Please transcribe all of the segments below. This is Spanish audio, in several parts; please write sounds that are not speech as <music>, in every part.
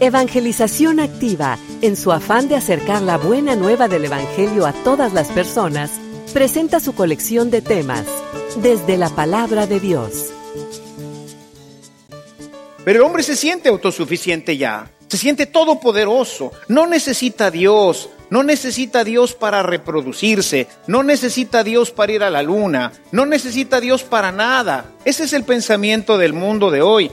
Evangelización Activa, en su afán de acercar la buena nueva del Evangelio a todas las personas, presenta su colección de temas, desde la palabra de Dios. Pero el hombre se siente autosuficiente ya, se siente todopoderoso, no necesita Dios, no necesita Dios para reproducirse, no necesita Dios para ir a la luna, no necesita Dios para nada. Ese es el pensamiento del mundo de hoy.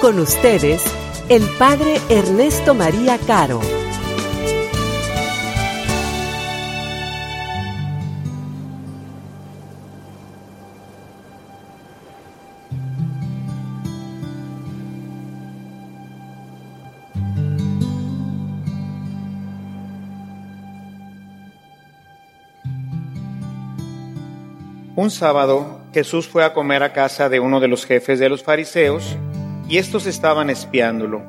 Con ustedes, el Padre Ernesto María Caro. Un sábado Jesús fue a comer a casa de uno de los jefes de los fariseos y estos estaban espiándolo.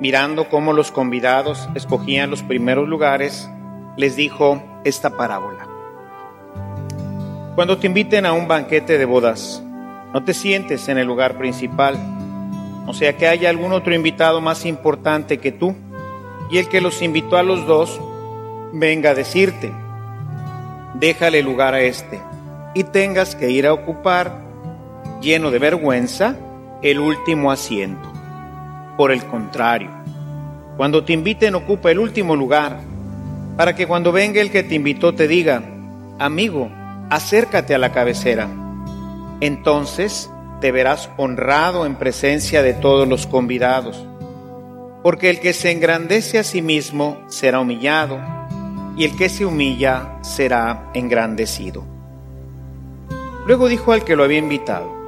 Mirando cómo los convidados escogían los primeros lugares, les dijo esta parábola. Cuando te inviten a un banquete de bodas, no te sientes en el lugar principal, o sea que haya algún otro invitado más importante que tú, y el que los invitó a los dos venga a decirte, déjale lugar a este y tengas que ir a ocupar, lleno de vergüenza, el último asiento. Por el contrario, cuando te inviten ocupa el último lugar, para que cuando venga el que te invitó te diga, amigo, acércate a la cabecera. Entonces te verás honrado en presencia de todos los convidados, porque el que se engrandece a sí mismo será humillado, y el que se humilla será engrandecido. Luego dijo al que lo había invitado,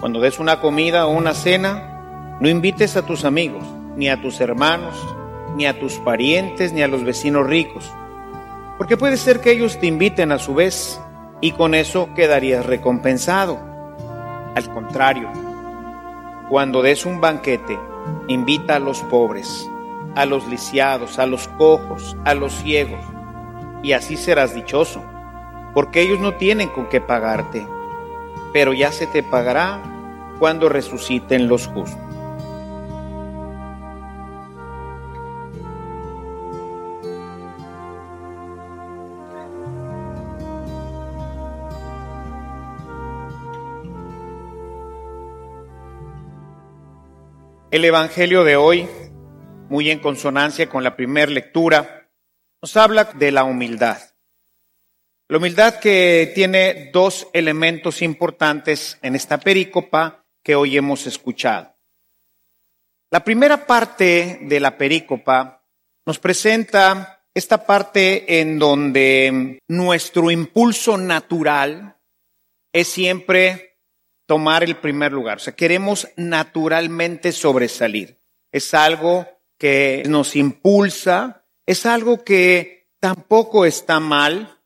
cuando des una comida o una cena, no invites a tus amigos, ni a tus hermanos, ni a tus parientes, ni a los vecinos ricos, porque puede ser que ellos te inviten a su vez y con eso quedarías recompensado. Al contrario, cuando des un banquete, invita a los pobres, a los lisiados, a los cojos, a los ciegos, y así serás dichoso porque ellos no tienen con qué pagarte, pero ya se te pagará cuando resuciten los justos. El Evangelio de hoy, muy en consonancia con la primera lectura, nos habla de la humildad. La humildad que tiene dos elementos importantes en esta perícopa que hoy hemos escuchado. La primera parte de la perícopa nos presenta esta parte en donde nuestro impulso natural es siempre tomar el primer lugar. O sea, queremos naturalmente sobresalir. Es algo que nos impulsa, es algo que tampoco está mal,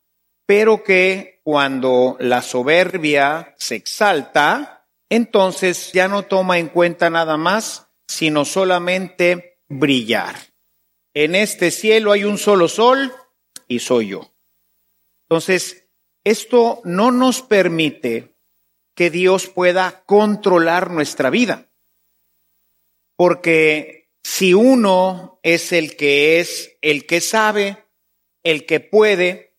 pero que cuando la soberbia se exalta, entonces ya no toma en cuenta nada más, sino solamente brillar. En este cielo hay un solo sol y soy yo. Entonces, esto no nos permite que Dios pueda controlar nuestra vida. Porque si uno es el que es, el que sabe, el que puede,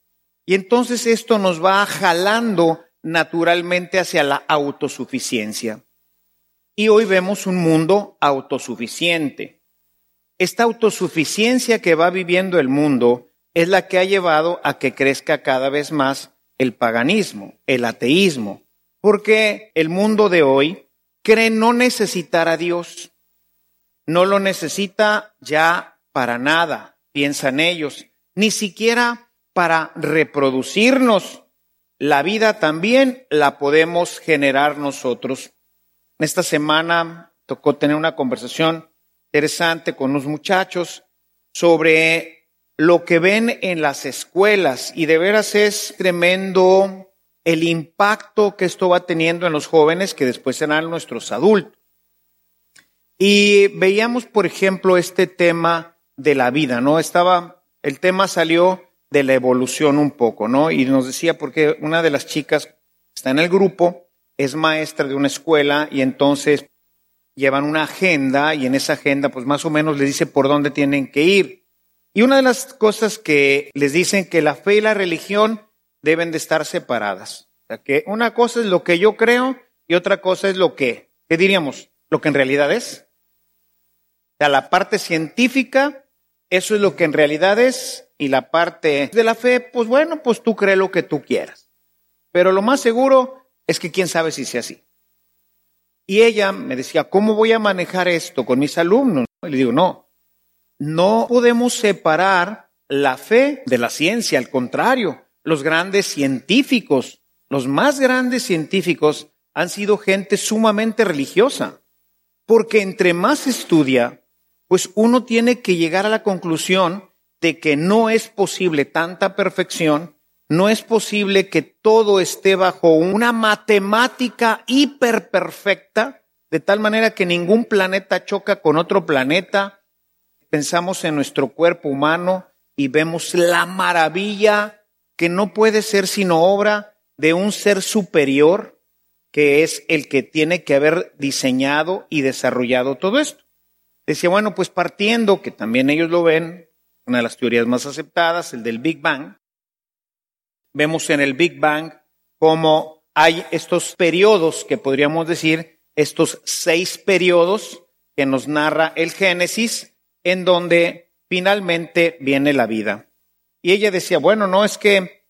y entonces esto nos va jalando naturalmente hacia la autosuficiencia. Y hoy vemos un mundo autosuficiente. Esta autosuficiencia que va viviendo el mundo es la que ha llevado a que crezca cada vez más el paganismo, el ateísmo, porque el mundo de hoy cree no necesitar a Dios. No lo necesita ya para nada, piensan ellos, ni siquiera para reproducirnos, la vida también la podemos generar nosotros. Esta semana tocó tener una conversación interesante con unos muchachos sobre lo que ven en las escuelas y de veras es tremendo el impacto que esto va teniendo en los jóvenes que después serán nuestros adultos. Y veíamos, por ejemplo, este tema de la vida, ¿no? Estaba, el tema salió de la evolución un poco, ¿no? Y nos decía, porque una de las chicas está en el grupo, es maestra de una escuela y entonces llevan una agenda y en esa agenda pues más o menos les dice por dónde tienen que ir. Y una de las cosas que les dicen que la fe y la religión deben de estar separadas. O sea, que una cosa es lo que yo creo y otra cosa es lo que, ¿qué diríamos? Lo que en realidad es. O sea, la parte científica, eso es lo que en realidad es, y la parte de la fe, pues bueno, pues tú crees lo que tú quieras. Pero lo más seguro es que quién sabe si sea así. Y ella me decía, ¿cómo voy a manejar esto con mis alumnos? Y le digo, no, no podemos separar la fe de la ciencia, al contrario, los grandes científicos, los más grandes científicos han sido gente sumamente religiosa, porque entre más estudia, pues uno tiene que llegar a la conclusión de que no es posible tanta perfección, no es posible que todo esté bajo una matemática hiperperfecta, de tal manera que ningún planeta choca con otro planeta. Pensamos en nuestro cuerpo humano y vemos la maravilla que no puede ser sino obra de un ser superior que es el que tiene que haber diseñado y desarrollado todo esto. Decía, bueno, pues partiendo, que también ellos lo ven, una de las teorías más aceptadas, el del Big Bang, vemos en el Big Bang cómo hay estos periodos que podríamos decir, estos seis periodos que nos narra el Génesis, en donde finalmente viene la vida. Y ella decía, bueno, no es que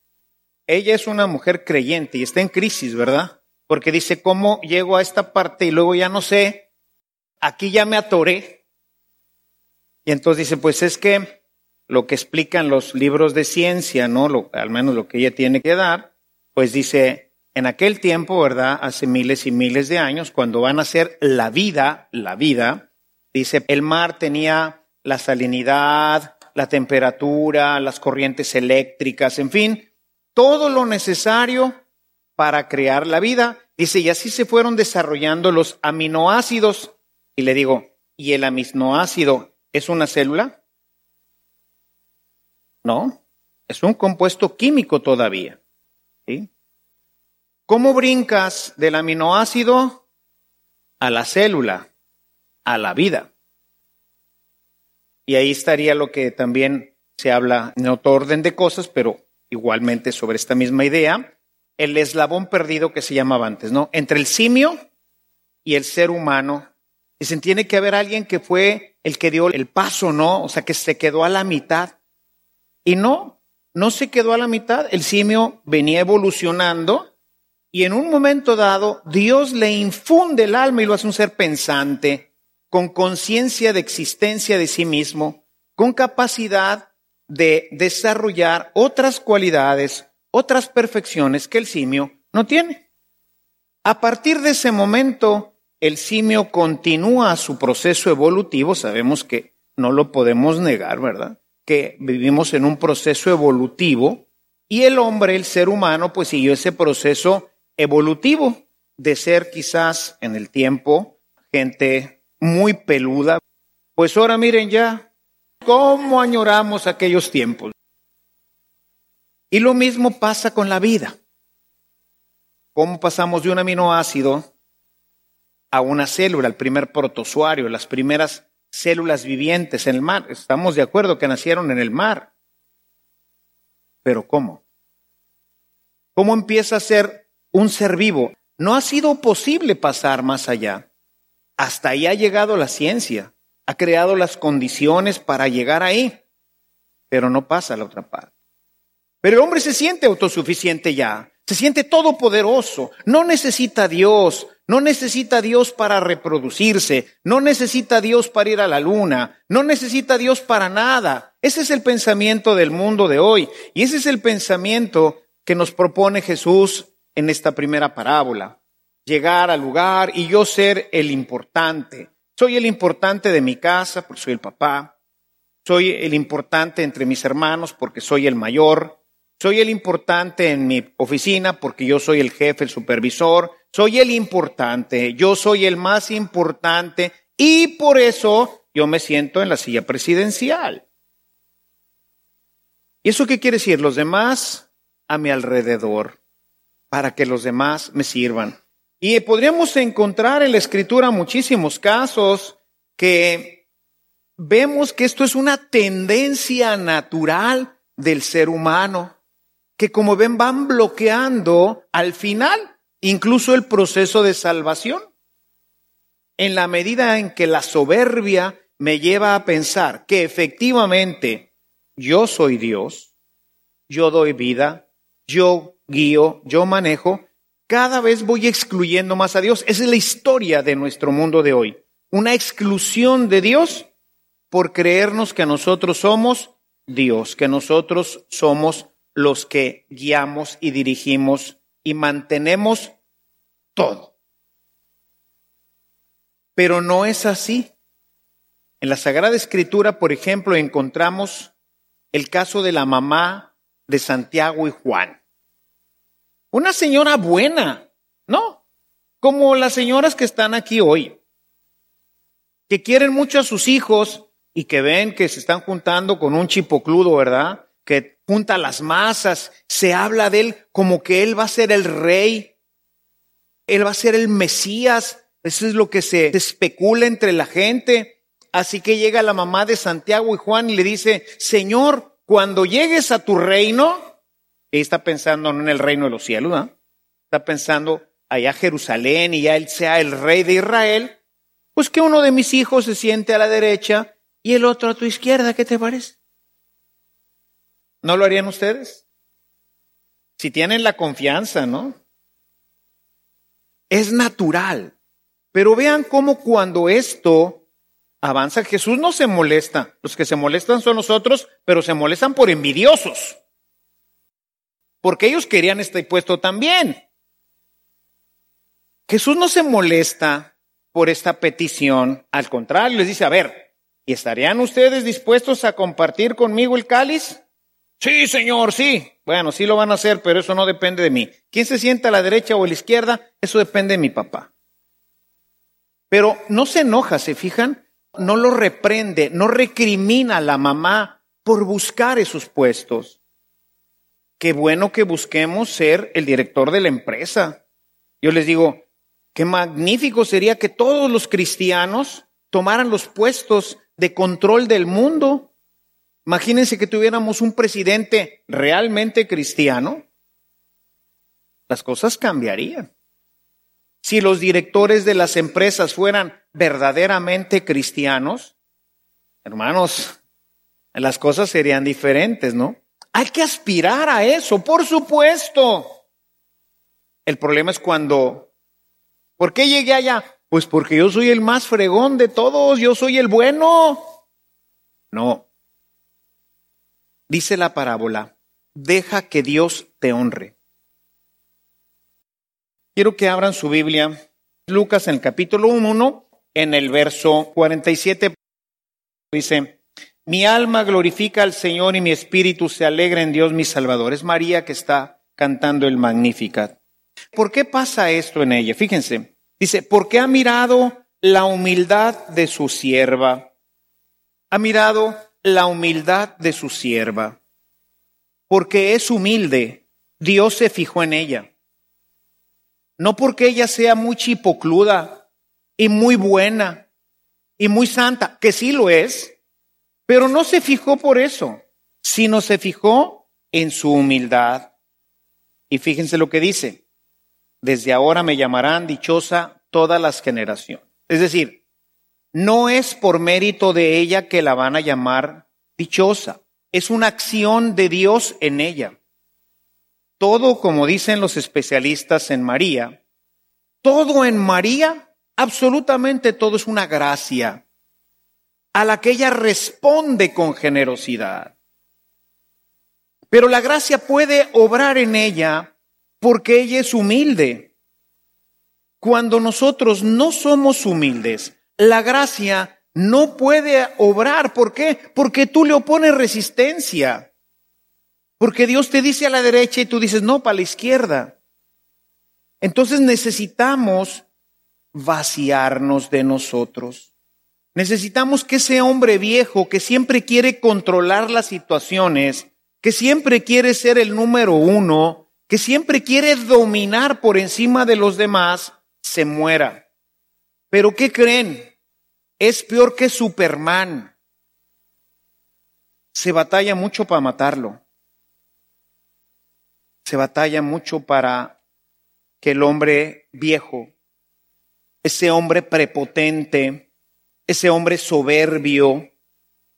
ella es una mujer creyente y está en crisis, ¿verdad? Porque dice, ¿cómo llego a esta parte y luego ya no sé? Aquí ya me atoré. Y entonces dice, pues es que lo que explican los libros de ciencia, ¿no? Lo, al menos lo que ella tiene que dar, pues dice, en aquel tiempo, ¿verdad? Hace miles y miles de años, cuando van a ser la vida, la vida, dice, el mar tenía la salinidad, la temperatura, las corrientes eléctricas, en fin, todo lo necesario para crear la vida. Dice, y así se fueron desarrollando los aminoácidos. Y le digo, ¿y el aminoácido es una célula? No, es un compuesto químico todavía. ¿Cómo brincas del aminoácido a la célula, a la vida? Y ahí estaría lo que también se habla en otro orden de cosas, pero igualmente sobre esta misma idea, el eslabón perdido que se llamaba antes, ¿no? Entre el simio y el ser humano. Dicen, tiene que haber alguien que fue el que dio el paso, ¿no? O sea, que se quedó a la mitad. Y no, no se quedó a la mitad. El simio venía evolucionando y en un momento dado Dios le infunde el alma y lo hace un ser pensante, con conciencia de existencia de sí mismo, con capacidad de desarrollar otras cualidades, otras perfecciones que el simio no tiene. A partir de ese momento, el simio continúa su proceso evolutivo, sabemos que no lo podemos negar, ¿verdad? Que vivimos en un proceso evolutivo y el hombre, el ser humano, pues siguió ese proceso evolutivo de ser quizás en el tiempo gente muy peluda. Pues ahora miren ya, ¿Cómo añoramos aquellos tiempos? Y lo mismo pasa con la vida. ¿Cómo pasamos de un aminoácido a una célula, el primer protozoario, las primeras células vivientes en el mar? Estamos de acuerdo que nacieron en el mar. Pero ¿cómo? ¿Cómo empieza a ser un ser vivo? No ha sido posible pasar más allá. Hasta ahí ha llegado la ciencia ha creado las condiciones para llegar ahí, pero no pasa a la otra parte. Pero el hombre se siente autosuficiente ya, se siente todopoderoso, no necesita a Dios, no necesita Dios para reproducirse, no necesita Dios para ir a la luna, no necesita Dios para nada. Ese es el pensamiento del mundo de hoy y ese es el pensamiento que nos propone Jesús en esta primera parábola. Llegar al lugar y yo ser el importante. Soy el importante de mi casa porque soy el papá. Soy el importante entre mis hermanos porque soy el mayor. Soy el importante en mi oficina porque yo soy el jefe, el supervisor. Soy el importante. Yo soy el más importante y por eso yo me siento en la silla presidencial. ¿Y eso qué quiere decir? Los demás a mi alrededor, para que los demás me sirvan. Y podríamos encontrar en la escritura muchísimos casos que vemos que esto es una tendencia natural del ser humano, que como ven van bloqueando al final incluso el proceso de salvación. En la medida en que la soberbia me lleva a pensar que efectivamente yo soy Dios, yo doy vida, yo guío, yo manejo, cada vez voy excluyendo más a Dios. Esa es la historia de nuestro mundo de hoy. Una exclusión de Dios por creernos que nosotros somos Dios, que nosotros somos los que guiamos y dirigimos y mantenemos todo. Pero no es así. En la Sagrada Escritura, por ejemplo, encontramos el caso de la mamá de Santiago y Juan. Una señora buena, ¿no? Como las señoras que están aquí hoy, que quieren mucho a sus hijos y que ven que se están juntando con un chipocludo, ¿verdad? Que junta las masas, se habla de él como que él va a ser el rey, él va a ser el Mesías, eso es lo que se especula entre la gente. Así que llega la mamá de Santiago y Juan y le dice, Señor, cuando llegues a tu reino, ella está pensando no en el reino de los cielos, está pensando allá Jerusalén y ya él sea el rey de Israel, pues que uno de mis hijos se siente a la derecha y el otro a tu izquierda, ¿qué te parece? ¿No lo harían ustedes? Si tienen la confianza, ¿no? Es natural. Pero vean cómo cuando esto avanza. Jesús no se molesta. Los que se molestan son nosotros, pero se molestan por envidiosos. Porque ellos querían este puesto también. Jesús no se molesta por esta petición. Al contrario, les dice, a ver, ¿y estarían ustedes dispuestos a compartir conmigo el cáliz? Sí, Señor, sí. Bueno, sí lo van a hacer, pero eso no depende de mí. ¿Quién se sienta a la derecha o a la izquierda? Eso depende de mi papá. Pero no se enoja, ¿se fijan? no lo reprende, no recrimina a la mamá por buscar esos puestos. Qué bueno que busquemos ser el director de la empresa. Yo les digo, qué magnífico sería que todos los cristianos tomaran los puestos de control del mundo. Imagínense que tuviéramos un presidente realmente cristiano. Las cosas cambiarían. Si los directores de las empresas fueran verdaderamente cristianos, hermanos, las cosas serían diferentes, ¿no? Hay que aspirar a eso, por supuesto. El problema es cuando, ¿por qué llegué allá? Pues porque yo soy el más fregón de todos, yo soy el bueno. No. Dice la parábola, deja que Dios te honre. Quiero que abran su Biblia, Lucas en el capítulo 1, en el verso 47, dice, mi alma glorifica al Señor y mi espíritu se alegra en Dios mi Salvador. Es María que está cantando el Magnificat. ¿Por qué pasa esto en ella? Fíjense, dice, porque ha mirado la humildad de su sierva. Ha mirado la humildad de su sierva. Porque es humilde, Dios se fijó en ella. No porque ella sea muy chipocluda y muy buena y muy santa, que sí lo es, pero no se fijó por eso, sino se fijó en su humildad. Y fíjense lo que dice, desde ahora me llamarán dichosa todas las generaciones. Es decir, no es por mérito de ella que la van a llamar dichosa, es una acción de Dios en ella todo, como dicen los especialistas en María, todo en María, absolutamente todo es una gracia a la que ella responde con generosidad. Pero la gracia puede obrar en ella porque ella es humilde. Cuando nosotros no somos humildes, la gracia no puede obrar. ¿Por qué? Porque tú le opones resistencia. Porque Dios te dice a la derecha y tú dices, no, para la izquierda. Entonces necesitamos vaciarnos de nosotros. Necesitamos que ese hombre viejo que siempre quiere controlar las situaciones, que siempre quiere ser el número uno, que siempre quiere dominar por encima de los demás, se muera. Pero ¿qué creen? Es peor que Superman. Se batalla mucho para matarlo. Se batalla mucho para que el hombre viejo, ese hombre prepotente, ese hombre soberbio,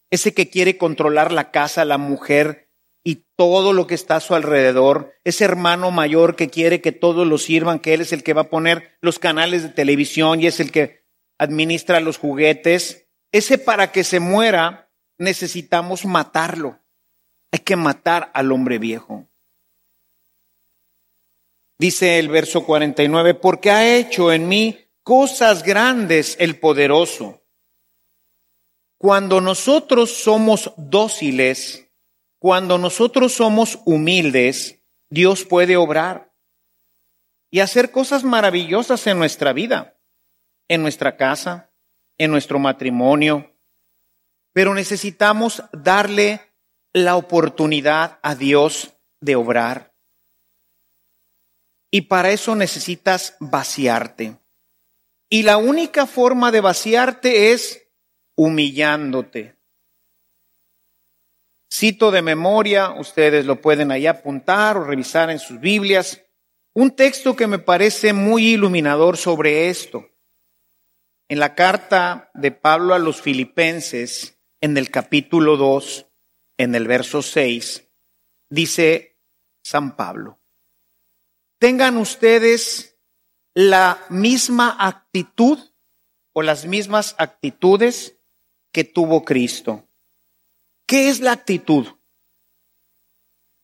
ese que quiere controlar la casa, la mujer todo lo que está a su alrededor, ese hermano mayor que quiere que todos lo sirvan, que él es el que va a poner los canales de televisión y es el que administra los juguetes, ese para que se muera necesitamos matarlo. Hay que matar al hombre viejo. Dice el verso 49, porque ha hecho en mí cosas grandes el poderoso cuando nosotros somos dóciles, cuando nosotros somos humildes, Dios puede obrar y hacer cosas maravillosas en nuestra vida, en nuestra casa, en nuestro matrimonio. Pero necesitamos darle la oportunidad a Dios de obrar. Y para eso necesitas vaciarte. Y la única forma de vaciarte es humillándote. Cito de memoria, ustedes lo pueden ahí apuntar o revisar en sus Biblias, un texto que me parece muy iluminador sobre esto. En la carta de Pablo a los filipenses, en el capítulo 2, en el verso 6, dice San Pablo, tengan ustedes la misma actitud o las mismas actitudes que tuvo Cristo. ¿Qué es la actitud?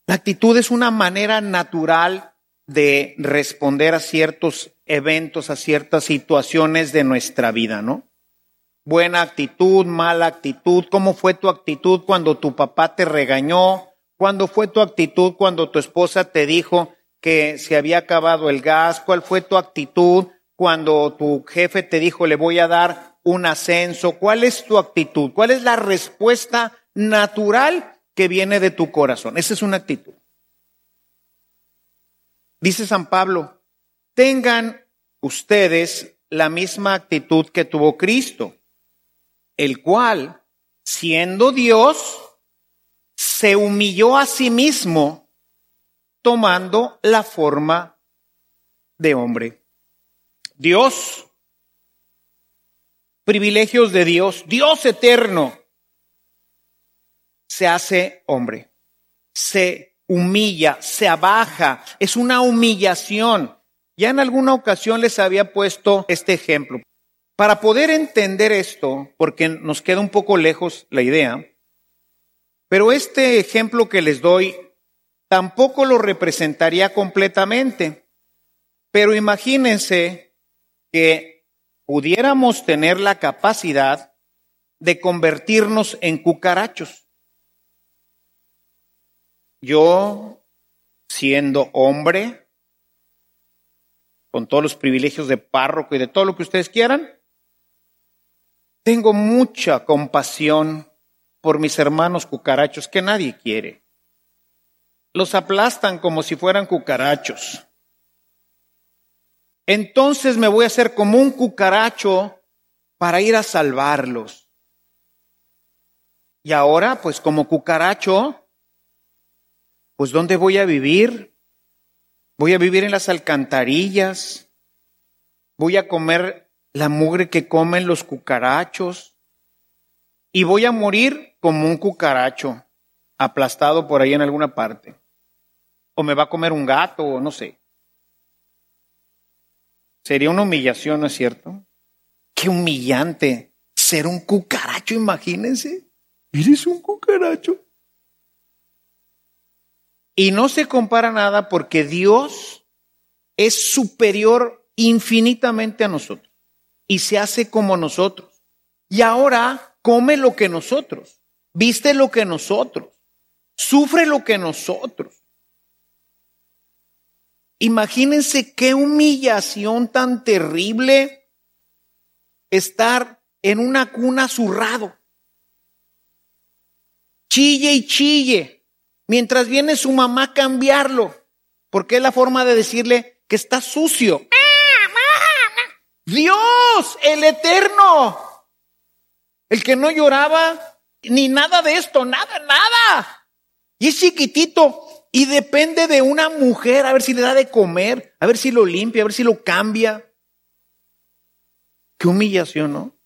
La actitud es una manera natural de responder a ciertos eventos, a ciertas situaciones de nuestra vida, ¿no? Buena actitud, mala actitud, ¿cómo fue tu actitud cuando tu papá te regañó? ¿Cuándo fue tu actitud cuando tu esposa te dijo que se había acabado el gas? ¿Cuál fue tu actitud cuando tu jefe te dijo le voy a dar un ascenso? ¿Cuál es tu actitud? ¿Cuál es la respuesta natural que viene de tu corazón? Esa es una actitud. Dice San Pablo, tengan ustedes la misma actitud que tuvo Cristo, el cual, siendo Dios, se humilló a sí mismo tomando la forma de hombre. Dios privilegios de Dios, Dios eterno, se hace hombre, se humilla, se abaja, es una humillación. Ya en alguna ocasión les había puesto este ejemplo. Para poder entender esto, porque nos queda un poco lejos la idea, pero este ejemplo que les doy tampoco lo representaría completamente. Pero imagínense que pudiéramos tener la capacidad de convertirnos en cucarachos. Yo, siendo hombre, con todos los privilegios de párroco y de todo lo que ustedes quieran, tengo mucha compasión por mis hermanos cucarachos que nadie quiere. Los aplastan como si fueran cucarachos entonces me voy a hacer como un cucaracho para ir a salvarlos. Y ahora, pues como cucaracho, pues ¿dónde voy a vivir? Voy a vivir en las alcantarillas. Voy a comer la mugre que comen los cucarachos. Y voy a morir como un cucaracho, aplastado por ahí en alguna parte. O me va a comer un gato, o no sé. Sería una humillación, ¿no es cierto? Qué humillante ser un cucaracho, imagínense. Eres un cucaracho. Y no se compara nada porque Dios es superior infinitamente a nosotros y se hace como nosotros. Y ahora come lo que nosotros, viste lo que nosotros, sufre lo que nosotros. Imagínense qué humillación tan terrible estar en una cuna zurrado. Chille y chille, mientras viene su mamá a cambiarlo, porque es la forma de decirle que está sucio. Dios, el eterno, el que no lloraba ni nada de esto, nada, nada. Y es chiquitito, y depende de una mujer a ver si le da de comer, a ver si lo limpia, a ver si lo cambia. Qué humillación, ¿no?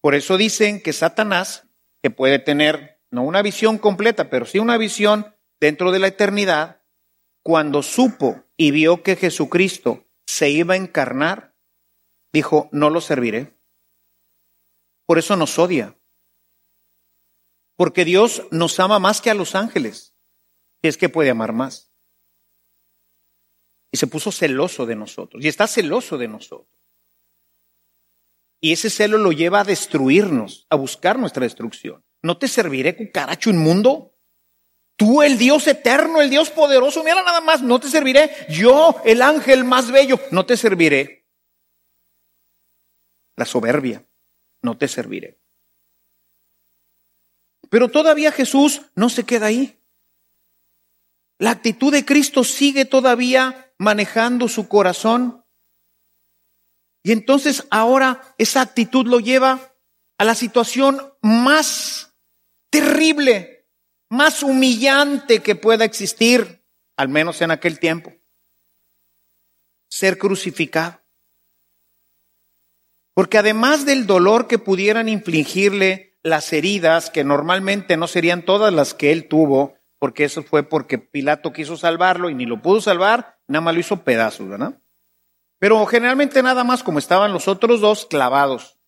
Por eso dicen que Satanás, que puede tener no una visión completa, pero sí una visión dentro de la eternidad, cuando supo y vio que Jesucristo se iba a encarnar, dijo, no lo serviré. Por eso nos odia. Porque Dios nos ama más que a los ángeles es que puede amar más. Y se puso celoso de nosotros. Y está celoso de nosotros. Y ese celo lo lleva a destruirnos, a buscar nuestra destrucción. ¿No te serviré, cucaracho inmundo? Tú, el Dios eterno, el Dios poderoso, mira nada más, no te serviré. Yo, el ángel más bello, no te serviré. La soberbia, no te serviré. Pero todavía Jesús no se queda ahí. La actitud de Cristo sigue todavía manejando su corazón. Y entonces ahora esa actitud lo lleva a la situación más terrible, más humillante que pueda existir, al menos en aquel tiempo. Ser crucificado. Porque además del dolor que pudieran infligirle las heridas, que normalmente no serían todas las que él tuvo, porque eso fue porque Pilato quiso salvarlo y ni lo pudo salvar, nada más lo hizo pedazos, ¿verdad? Pero generalmente nada más como estaban los otros dos clavados,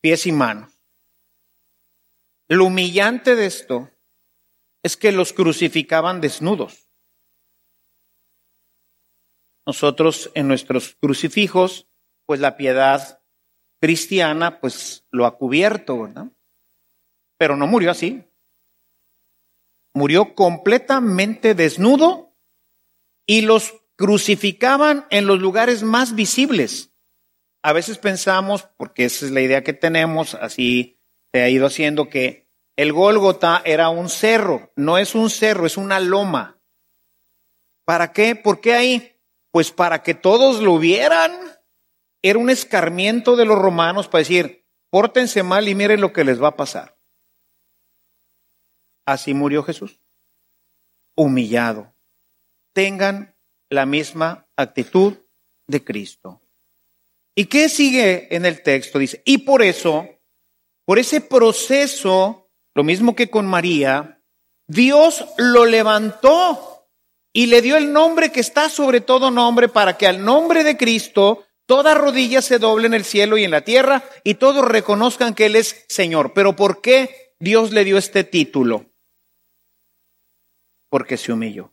pies y manos. Lo humillante de esto es que los crucificaban desnudos. Nosotros en nuestros crucifijos, pues la piedad cristiana, pues lo ha cubierto, ¿verdad? Pero no murió así murió completamente desnudo y los crucificaban en los lugares más visibles. A veces pensamos, porque esa es la idea que tenemos, así se ha ido haciendo, que el Gólgota era un cerro, no es un cerro, es una loma. ¿Para qué? ¿Por qué ahí? Pues para que todos lo vieran. Era un escarmiento de los romanos para decir, pórtense mal y miren lo que les va a pasar. Así murió Jesús, humillado. Tengan la misma actitud de Cristo. ¿Y qué sigue en el texto? Dice, y por eso, por ese proceso, lo mismo que con María, Dios lo levantó y le dio el nombre que está sobre todo nombre para que al nombre de Cristo toda rodilla se doble en el cielo y en la tierra y todos reconozcan que Él es Señor. Pero ¿por qué Dios le dio este título? porque se humilló,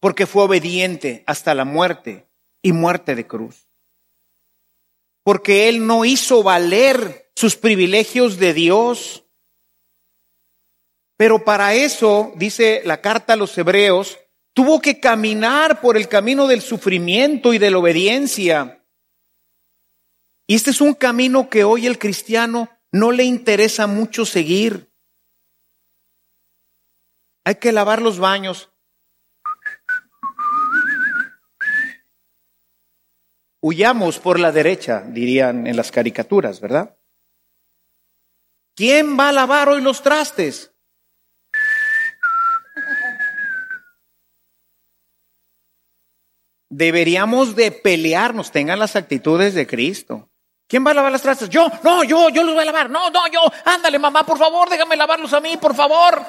porque fue obediente hasta la muerte y muerte de cruz, porque él no hizo valer sus privilegios de Dios. Pero para eso, dice la carta a los hebreos, tuvo que caminar por el camino del sufrimiento y de la obediencia. Y este es un camino que hoy el cristiano no le interesa mucho seguir. Hay que lavar los baños. Huyamos por la derecha, dirían en las caricaturas, ¿verdad? ¿Quién va a lavar hoy los trastes? Deberíamos de pelearnos, tengan las actitudes de Cristo. ¿Quién va a lavar los trastes? Yo, no, yo, yo los voy a lavar. No, no, yo. Ándale, mamá, por favor, déjame lavarlos a mí, por favor.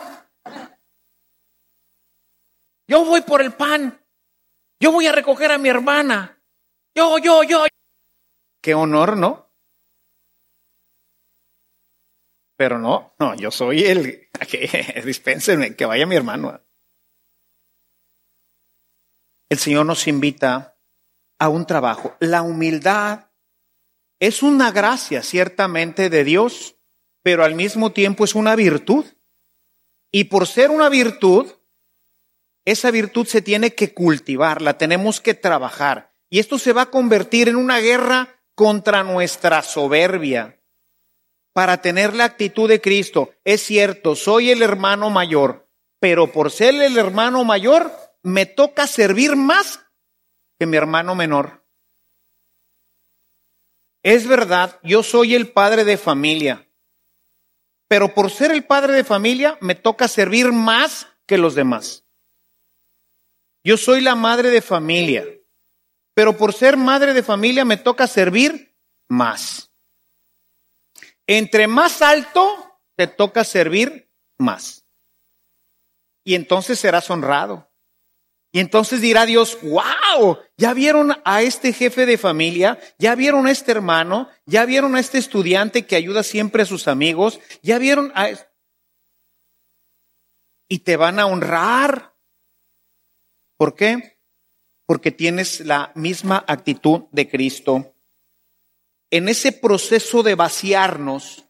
Yo voy por el pan. Yo voy a recoger a mi hermana. Yo, yo, yo. Qué honor, ¿no? Pero no, no, yo soy el <laughs> que dispénsenme, que vaya mi hermano. El Señor nos invita a un trabajo. La humildad es una gracia ciertamente de Dios, pero al mismo tiempo es una virtud. Y por ser una virtud, esa virtud se tiene que cultivar, la tenemos que trabajar. Y esto se va a convertir en una guerra contra nuestra soberbia. Para tener la actitud de Cristo, es cierto, soy el hermano mayor, pero por ser el hermano mayor, me toca servir más que mi hermano menor. Es verdad, yo soy el padre de familia, pero por ser el padre de familia me toca servir más que los demás. Yo soy la madre de familia, pero por ser madre de familia me toca servir más. Entre más alto, te toca servir más. Y entonces serás honrado. Y entonces dirá Dios, wow, ya vieron a este jefe de familia, ya vieron a este hermano, ya vieron a este estudiante que ayuda siempre a sus amigos, ya vieron a... Y te van a honrar. ¿Por qué? Porque tienes la misma actitud de Cristo. En ese proceso de vaciarnos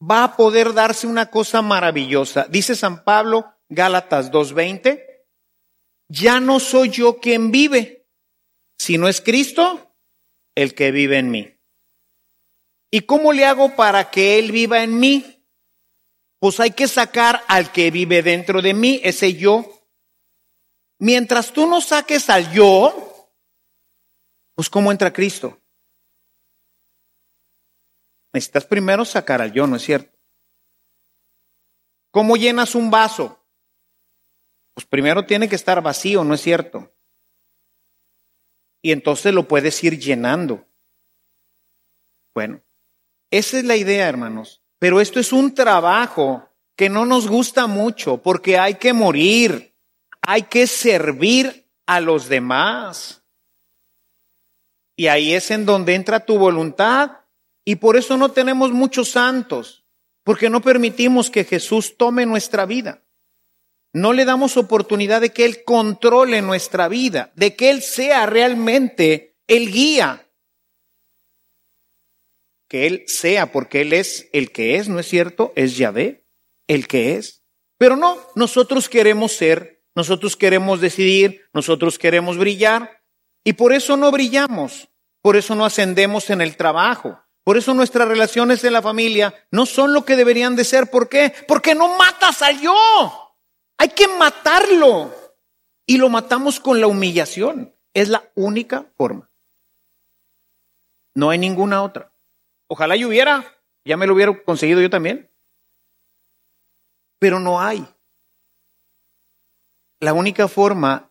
va a poder darse una cosa maravillosa. Dice San Pablo, Gálatas 2.20 ya no soy yo quien vive, sino es Cristo el que vive en mí. ¿Y cómo le hago para que Él viva en mí? Pues hay que sacar al que vive dentro de mí, ese yo. Mientras tú no saques al yo, pues ¿cómo entra Cristo? Necesitas primero sacar al yo, ¿no es cierto? ¿Cómo llenas un vaso? Pues primero tiene que estar vacío, ¿no es cierto? Y entonces lo puedes ir llenando. Bueno, esa es la idea, hermanos. Pero esto es un trabajo que no nos gusta mucho porque hay que morir, hay que servir a los demás. Y ahí es en donde entra tu voluntad. Y por eso no tenemos muchos santos, porque no permitimos que Jesús tome nuestra vida. No le damos oportunidad de que Él controle nuestra vida, de que Él sea realmente el guía. Que Él sea, porque Él es el que es, ¿no es cierto? Es Yahvé, el que es. Pero no, nosotros queremos ser, nosotros queremos decidir, nosotros queremos brillar, y por eso no brillamos, por eso no ascendemos en el trabajo, por eso nuestras relaciones en la familia no son lo que deberían de ser. ¿Por qué? Porque no matas al yo. Hay que matarlo. Y lo matamos con la humillación. Es la única forma. No hay ninguna otra. Ojalá yo hubiera, ya me lo hubiera conseguido yo también. Pero no hay. La única forma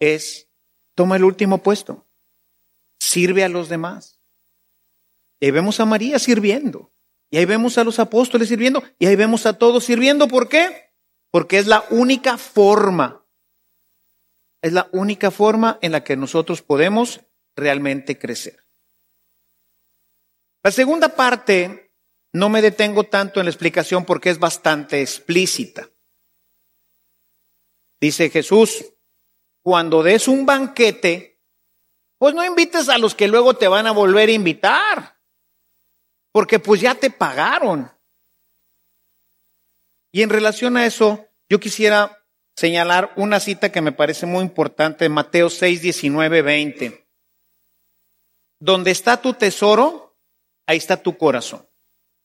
es, toma el último puesto, sirve a los demás. Y ahí vemos a María sirviendo. Y ahí vemos a los apóstoles sirviendo. Y ahí vemos a todos sirviendo. ¿Por qué? Porque es la única forma, es la única forma en la que nosotros podemos realmente crecer. La segunda parte, no me detengo tanto en la explicación porque es bastante explícita. Dice Jesús, cuando des un banquete, pues no invites a los que luego te van a volver a invitar, porque pues ya te pagaron. Y en relación a eso, yo quisiera señalar una cita que me parece muy importante, Mateo 6, 19, 20. Donde está tu tesoro, ahí está tu corazón.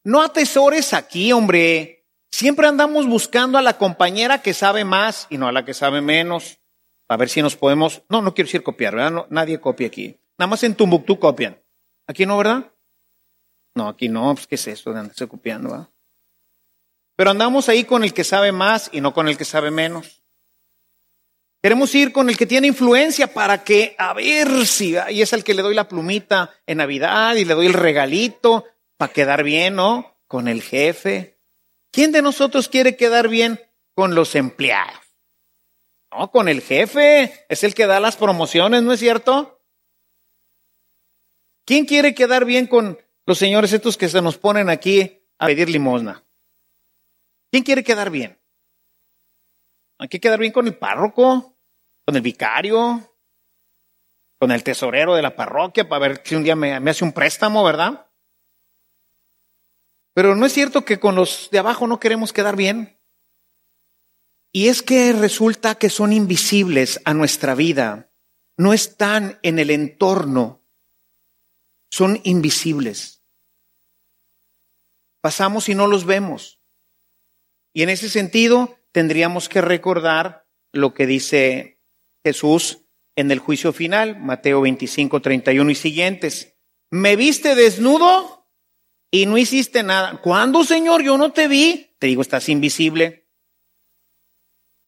No atesores aquí, hombre. Siempre andamos buscando a la compañera que sabe más y no a la que sabe menos. A ver si nos podemos. No, no quiero decir copiar, ¿verdad? nadie copia aquí. Nada más en Tumbuktu copian. Aquí no, ¿verdad? No, aquí no. Pues, ¿qué es esto de andarse copiando? ¿verdad? Pero andamos ahí con el que sabe más y no con el que sabe menos. Queremos ir con el que tiene influencia para que, a ver si, y es el que le doy la plumita en Navidad y le doy el regalito para quedar bien, ¿no? Con el jefe. ¿Quién de nosotros quiere quedar bien con los empleados? No, con el jefe. Es el que da las promociones, ¿no es cierto? ¿Quién quiere quedar bien con los señores estos que se nos ponen aquí a pedir limosna? ¿Quién quiere quedar bien? Hay que quedar bien con el párroco, con el vicario, con el tesorero de la parroquia para ver si un día me, hace un préstamo, ¿verdad? Pero no es cierto que con los de abajo no queremos quedar bien. Y es que resulta que son invisibles a nuestra vida, no están en el entorno, son invisibles. Pasamos y no los vemos. Y en ese sentido tendríamos que recordar lo que dice Jesús en el juicio final, Mateo 25, 31 y siguientes. ¿Me viste desnudo y no hiciste nada? ¿Cuándo, Señor? Yo no te vi. Te digo, estás invisible.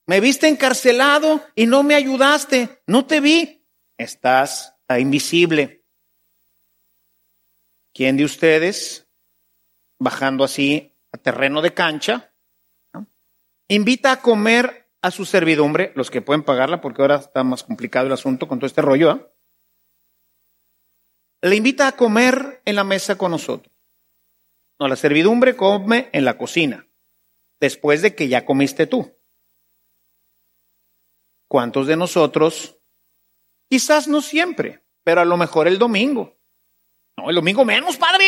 Me viste encarcelado y no me ayudaste. No te vi. Estás invisible. ¿Quién de ustedes, bajando así a terreno de cancha, invita a comer a su servidumbre, los que pueden pagarla, porque ahora está más complicado el asunto con todo este rollo, ¿ah? le invita a comer en la mesa con nosotros. No, la servidumbre come en la cocina, después de que ya comiste tú. ¿Cuántos de nosotros? Quizás no siempre, pero a lo mejor el domingo. No, el domingo menos, padre.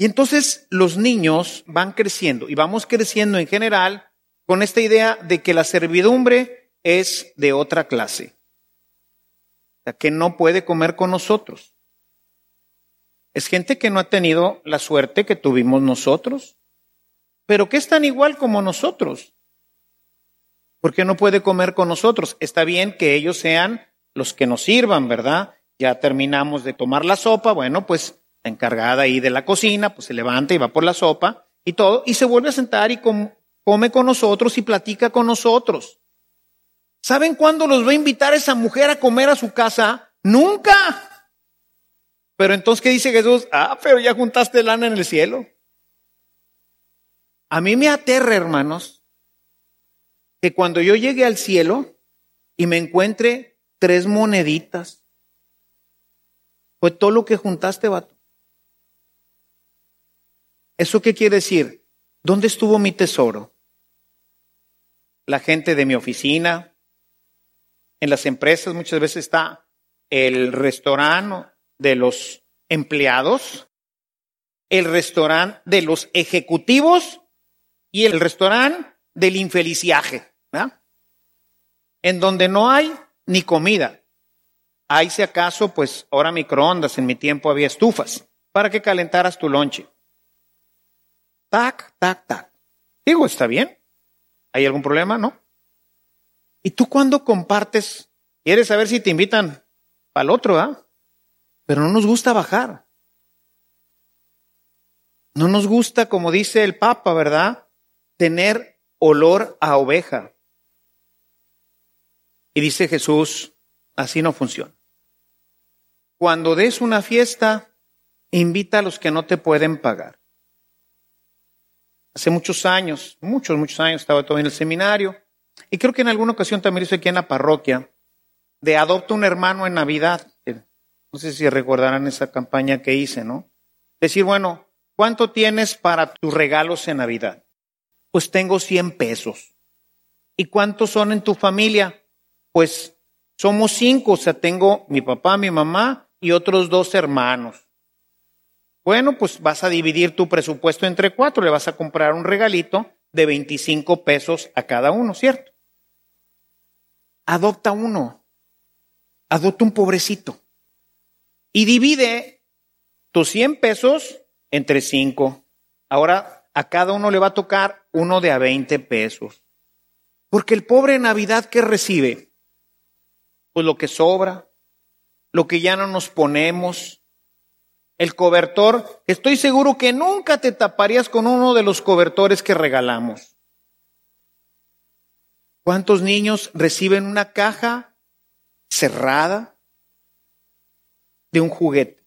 Y entonces los niños van creciendo y vamos creciendo en general con esta idea de que la servidumbre es de otra clase, o sea, que no puede comer con nosotros. Es gente que no ha tenido la suerte que tuvimos nosotros, pero que es tan igual como nosotros. ¿Por qué no puede comer con nosotros? Está bien que ellos sean los que nos sirvan, ¿verdad? Ya terminamos de tomar la sopa, bueno, pues la encargada ahí de la cocina, pues se levanta y va por la sopa y todo, y se vuelve a sentar y come con nosotros y platica con nosotros. ¿Saben cuándo los va a invitar esa mujer a comer a su casa? Nunca. Pero entonces, ¿qué dice Jesús? Ah, pero ya juntaste lana en el cielo. A mí me aterra, hermanos, que cuando yo llegue al cielo y me encuentre tres moneditas, fue todo lo que juntaste, vato. ¿Eso qué quiere decir? ¿Dónde estuvo mi tesoro? La gente de mi oficina, en las empresas muchas veces está el restaurante de los empleados, el restaurante de los ejecutivos y el restaurante del infeliciaje, en donde no hay ni comida. Hay si acaso, pues ahora microondas, en mi tiempo había estufas para que calentaras tu lonche. Tac, tac, tac. Digo, está bien. ¿Hay algún problema? No. ¿Y tú cuando compartes? ¿Quieres saber si te invitan al otro, ah? Pero no nos gusta bajar. No nos gusta, como dice el Papa, ¿verdad? Tener olor a oveja. Y dice Jesús, así no funciona. Cuando des una fiesta, invita a los que no te pueden pagar. Hace muchos años, muchos, muchos años, estaba todo en el seminario. Y creo que en alguna ocasión también hice aquí en la parroquia, de adopta un hermano en Navidad. No sé si recordarán esa campaña que hice, ¿no? Decir, bueno, ¿cuánto tienes para tus regalos en Navidad? Pues tengo 100 pesos. ¿Y cuántos son en tu familia? Pues somos cinco, o sea, tengo mi papá, mi mamá y otros dos hermanos. Bueno, pues vas a dividir tu presupuesto entre cuatro, le vas a comprar un regalito de 25 pesos a cada uno, ¿cierto? Adopta uno, adopta un pobrecito y divide tus 100 pesos entre cinco. Ahora a cada uno le va a tocar uno de a 20 pesos. Porque el pobre Navidad, ¿qué recibe? Pues lo que sobra, lo que ya no nos ponemos, el cobertor, estoy seguro que nunca te taparías con uno de los cobertores que regalamos. ¿Cuántos niños reciben una caja cerrada de un juguete?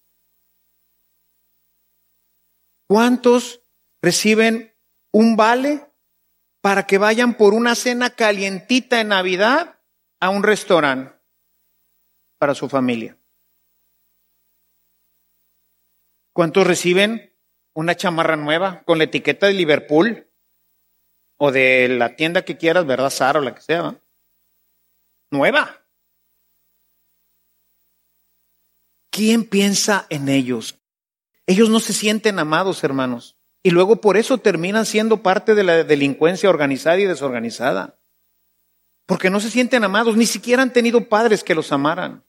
¿Cuántos reciben un vale para que vayan por una cena calientita en Navidad a un restaurante para su familia? ¿Cuántos reciben una chamarra nueva con la etiqueta de Liverpool o de la tienda que quieras, ¿verdad? Sara o la que sea. Nueva. ¿Quién piensa en ellos? Ellos no se sienten amados, hermanos. Y luego por eso terminan siendo parte de la delincuencia organizada y desorganizada. Porque no se sienten amados, ni siquiera han tenido padres que los amaran.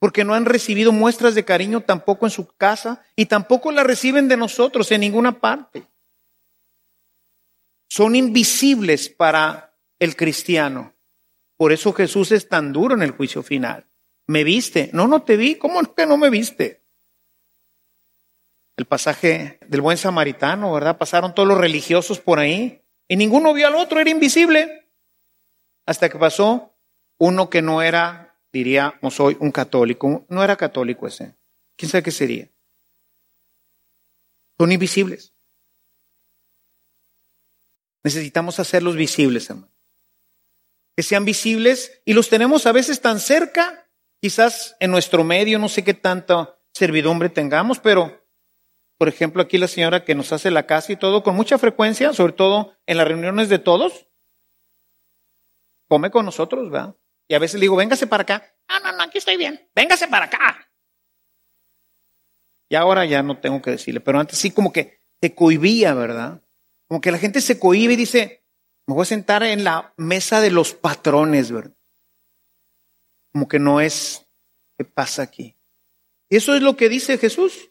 Porque no han recibido muestras de cariño tampoco en su casa y tampoco la reciben de nosotros en ninguna parte. Son invisibles para el cristiano. Por eso Jesús es tan duro en el juicio final. ¿Me viste? No, no te vi. ¿Cómo que no me viste? El pasaje del buen samaritano, ¿verdad? Pasaron todos los religiosos por ahí y ninguno vio al otro, era invisible. Hasta que pasó uno que no era, diríamos hoy, un católico. No era católico ese. ¿Quién sabe qué sería? Son invisibles. Necesitamos hacerlos visibles, hermano. Que sean visibles y los tenemos a veces tan cerca Quizás en nuestro medio no sé qué tanta servidumbre tengamos, pero por ejemplo aquí la señora que nos hace la casa y todo con mucha frecuencia, sobre todo en las reuniones de todos, come con nosotros, ¿verdad? Y a veces le digo, véngase para acá. Ah, no, no, aquí estoy bien. Véngase para acá. Y ahora ya no tengo que decirle, pero antes sí como que te cohibía, ¿verdad? Como que la gente se cohibe y dice, me voy a sentar en la mesa de los patrones, ¿verdad? como que no es qué pasa aquí. Y eso es lo que dice Jesús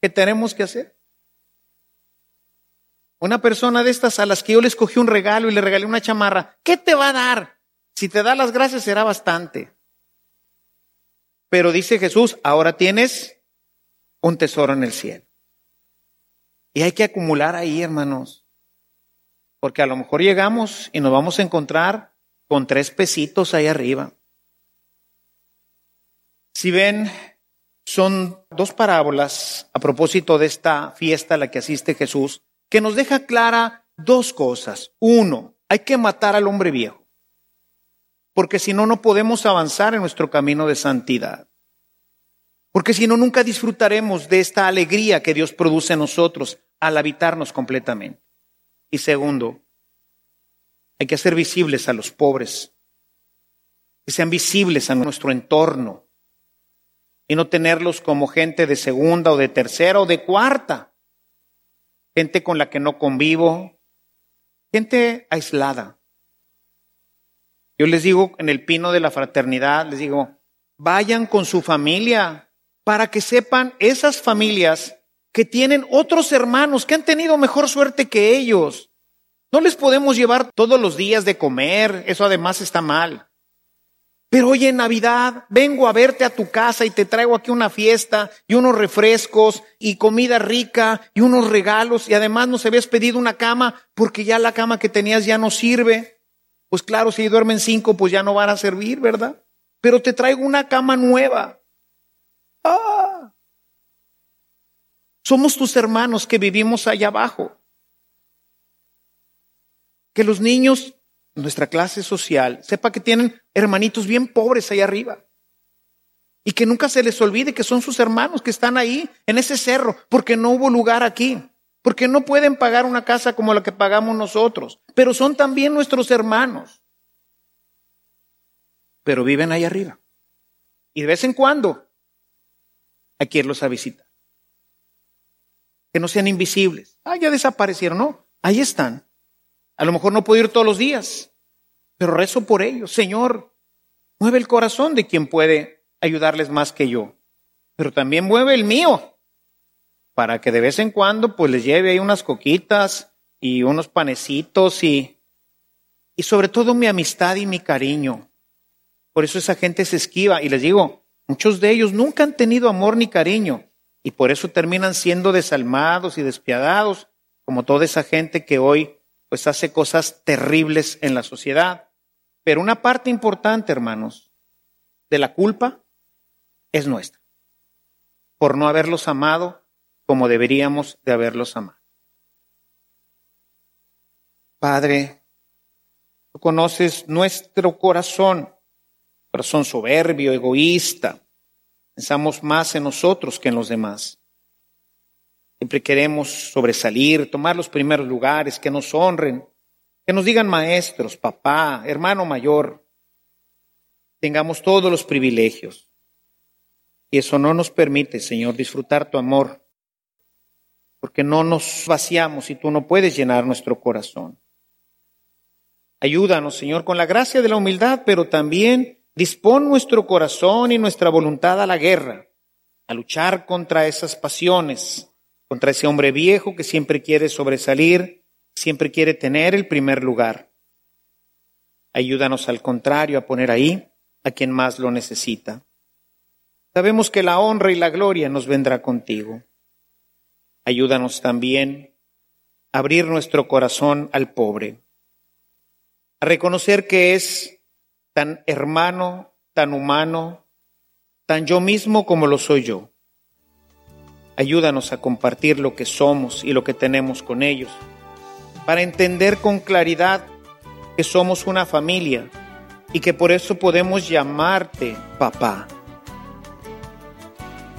que tenemos que hacer. Una persona de estas a las que yo le escogí un regalo y le regalé una chamarra, ¿qué te va a dar? Si te da las gracias será bastante. Pero dice Jesús, ahora tienes un tesoro en el cielo. Y hay que acumular ahí, hermanos. Porque a lo mejor llegamos y nos vamos a encontrar con tres pesitos ahí arriba. Si ven, son dos parábolas a propósito de esta fiesta a la que asiste Jesús, que nos deja clara dos cosas. Uno, hay que matar al hombre viejo, porque si no, no podemos avanzar en nuestro camino de santidad. Porque si no, nunca disfrutaremos de esta alegría que Dios produce en nosotros al habitarnos completamente. Y segundo, hay que hacer visibles a los pobres, que sean visibles a nuestro entorno, y no tenerlos como gente de segunda o de tercera o de cuarta, gente con la que no convivo, gente aislada. Yo les digo en el pino de la fraternidad, les digo, vayan con su familia para que sepan esas familias que tienen otros hermanos que han tenido mejor suerte que ellos. No les podemos llevar todos los días de comer, eso además está mal. Pero hoy en Navidad vengo a verte a tu casa y te traigo aquí una fiesta y unos refrescos y comida rica y unos regalos y además nos habías pedido una cama porque ya la cama que tenías ya no sirve. Pues claro, si duermen cinco pues ya no van a servir, ¿verdad? Pero te traigo una cama nueva. Ah. Somos tus hermanos que vivimos allá abajo. Que los niños nuestra clase social sepa que tienen hermanitos bien pobres ahí arriba. Y que nunca se les olvide que son sus hermanos que están ahí en ese cerro, porque no hubo lugar aquí, porque no pueden pagar una casa como la que pagamos nosotros, pero son también nuestros hermanos. Pero viven ahí arriba. Y de vez en cuando hay que irlos a visitar. Que no sean invisibles. Ah, ya desaparecieron. No, ahí están. A lo mejor no puedo ir todos los días, pero rezo por ellos. Señor, mueve el corazón de quien puede ayudarles más que yo, pero también mueve el mío, para que de vez en cuando pues les lleve ahí unas coquitas y unos panecitos y, y sobre todo mi amistad y mi cariño. Por eso esa gente se esquiva y les digo, muchos de ellos nunca han tenido amor ni cariño y por eso terminan siendo desalmados y despiadados, como toda esa gente que hoy pues hace cosas terribles en la sociedad. Pero una parte importante, hermanos, de la culpa es nuestra, por no haberlos amado como deberíamos de haberlos amado. Padre, tú conoces nuestro corazón, corazón soberbio, egoísta. Pensamos más en nosotros que en los demás. Siempre queremos sobresalir, tomar los primeros lugares, que nos honren, que nos digan maestros, papá, hermano mayor. Tengamos todos los privilegios. Y eso no nos permite, Señor, disfrutar tu amor, porque no nos vaciamos y tú no puedes llenar nuestro corazón. Ayúdanos, Señor, con la gracia de la humildad, pero también dispón nuestro corazón y nuestra voluntad a la guerra, a luchar contra esas pasiones, contra ese hombre viejo que siempre quiere sobresalir, siempre quiere tener el primer lugar. Ayúdanos al contrario a poner ahí a quien más lo necesita. Sabemos que la honra y la gloria nos vendrá contigo. Ayúdanos también a abrir nuestro corazón al pobre a reconocer que es tan hermano, tan humano, tan yo mismo como lo soy yo. Ayúdanos a compartir lo que somos y lo que tenemos con ellos, para entender con claridad que somos una familia y que por eso podemos llamarte papá.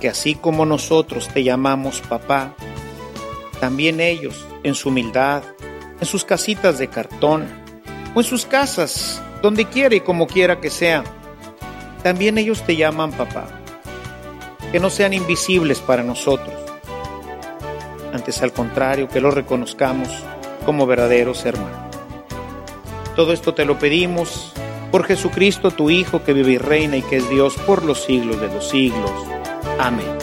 Que así como nosotros te llamamos papá, también ellos, en su humildad, en sus casitas de cartón, o en sus casas, donde quiera y como quiera que sea. También ellos te llaman papá. Que no sean invisibles para nosotros. Antes al contrario, que los reconozcamos como verdaderos hermanos. Todo esto te lo pedimos por Jesucristo, tu Hijo, que vive y reina y que es Dios por los siglos de los siglos. Amén.